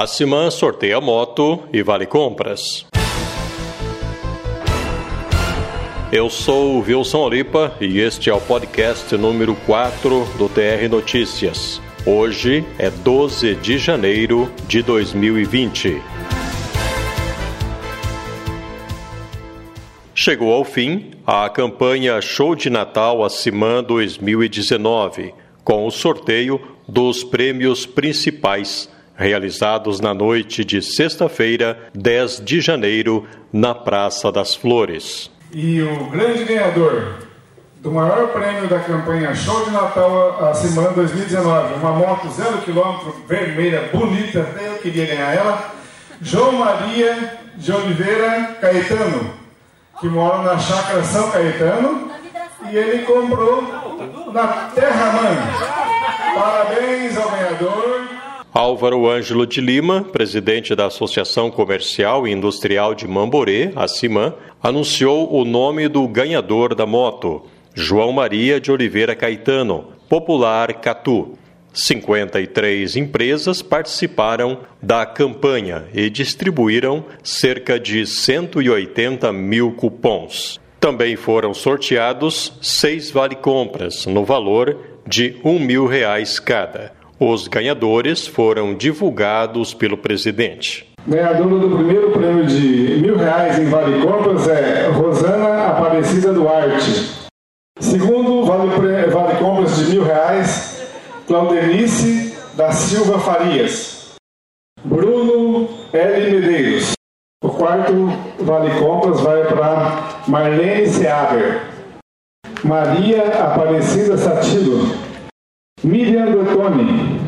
A Siman sorteia moto e vale compras. Eu sou Wilson Olipa e este é o podcast número 4 do TR Notícias. Hoje é 12 de janeiro de 2020. Chegou ao fim a campanha Show de Natal Acimã 2019, com o sorteio dos prêmios principais, realizados na noite de sexta-feira, 10 de janeiro, na Praça das Flores. E o grande ganhador do maior prêmio da campanha Show de Natal Acimã 2019, uma moto zero quilômetro, vermelha, bonita, até eu queria ganhar ela, João Maria de Oliveira Caetano, que mora na chácara São Caetano, e ele comprou na Terra Mãe. Parabéns ao ganhador. Álvaro Ângelo de Lima, presidente da Associação Comercial e Industrial de Mamborê, a CIMAN, anunciou o nome do ganhador da moto, João Maria de Oliveira Caetano, popular Catu. 53 empresas participaram da campanha e distribuíram cerca de 180 mil cupons. Também foram sorteados seis vale-compras, no valor de um mil reais cada. Os ganhadores foram divulgados pelo presidente. Ganhadora do primeiro prêmio de mil reais em Vale Compras é Rosana Aparecida Duarte. Segundo Vale, vale Compras de mil reais, Claudenice da Silva Farias. Bruno L. Medeiros. O quarto Vale Compras vai para Marlene Seaber. Maria Aparecida Satilo. Miriam Bertoni.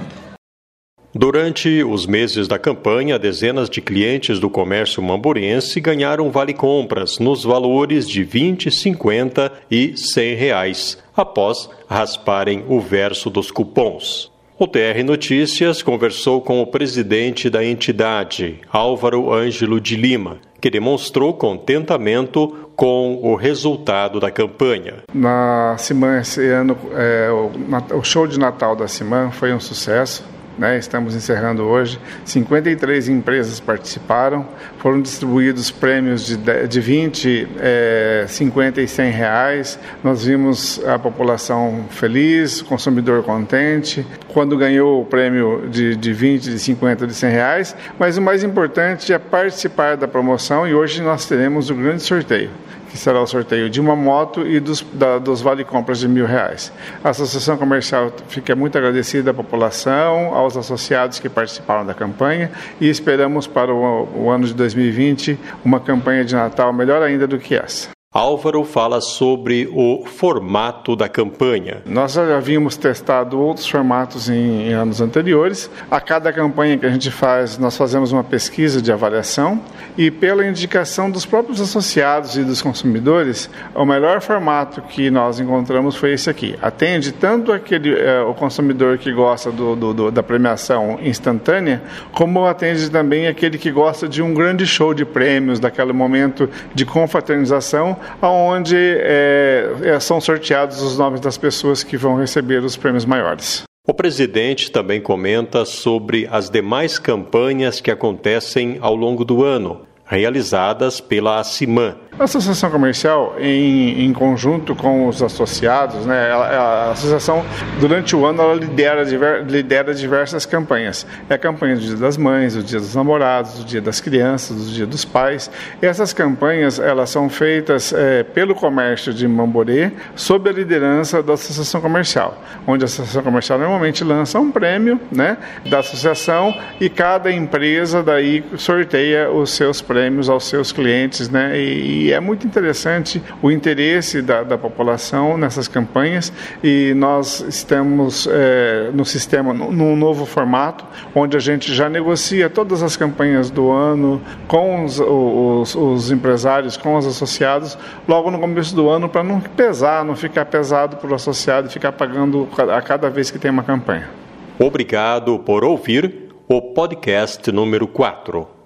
Durante os meses da campanha, dezenas de clientes do comércio mamburense ganharam vale-compras nos valores de 20, 50 e 100 reais, após rasparem o verso dos cupons. O TR Notícias conversou com o presidente da entidade, Álvaro Ângelo de Lima, que demonstrou contentamento com o resultado da campanha. Na Simã, esse ano, é, o, o show de Natal da Simã foi um sucesso né? Estamos encerrando hoje. 53 empresas participaram, foram distribuídos prêmios de, de 20, é, 50 e 100 reais. Nós vimos a população feliz, consumidor contente. Quando ganhou o prêmio de, de 20, de 50, de 100 reais, mas o mais importante é participar da promoção e hoje nós teremos o grande sorteio que será o sorteio de uma moto e dos, da, dos vale-compras de mil reais. A Associação Comercial fica muito agradecida à população, aos associados que participaram da campanha e esperamos para o, o ano de 2020 uma campanha de Natal melhor ainda do que essa. Álvaro fala sobre o formato da campanha. Nós já havíamos testado outros formatos em, em, anos anteriores. A cada campanha que a gente faz, nós fazemos uma pesquisa de avaliação e, pela indicação dos próprios associados e dos consumidores, o melhor formato que nós encontramos foi esse aqui. Atende tanto aquele é, o consumidor que gosta do, do, do, da premiação instantânea, como atende também aquele que gosta de um grande show de prêmios, daquele momento de confraternização onde é, são sorteados os nomes das pessoas que vão receber os prêmios maiores. O presidente também comenta sobre as demais campanhas que acontecem ao longo do ano, realizadas pela ACIMAN, a associação comercial, em, em conjunto com os associados, né, ela, a associação, durante o ano, ela lidera, diver, lidera diversas campanhas. É a campanha do Dia das Mães, do Dia dos Namorados, do Dia das Crianças, do Dia dos Pais. E essas campanhas, elas são feitas é, pelo comércio de Mamborê, sob a liderança da associação comercial, onde a associação comercial normalmente lança um prêmio né, da associação e cada empresa daí sorteia os seus prêmios aos seus clientes, né, é muito interessante o interesse da, da população nessas campanhas e nós estamos é, no sistema, num novo formato, onde a gente já negocia todas as campanhas do ano com os, os, os empresários, com os associados, logo no começo do ano, para não pesar, não ficar pesado para o associado e ficar pagando a cada vez que tem uma campanha. Obrigado por ouvir o podcast número 4.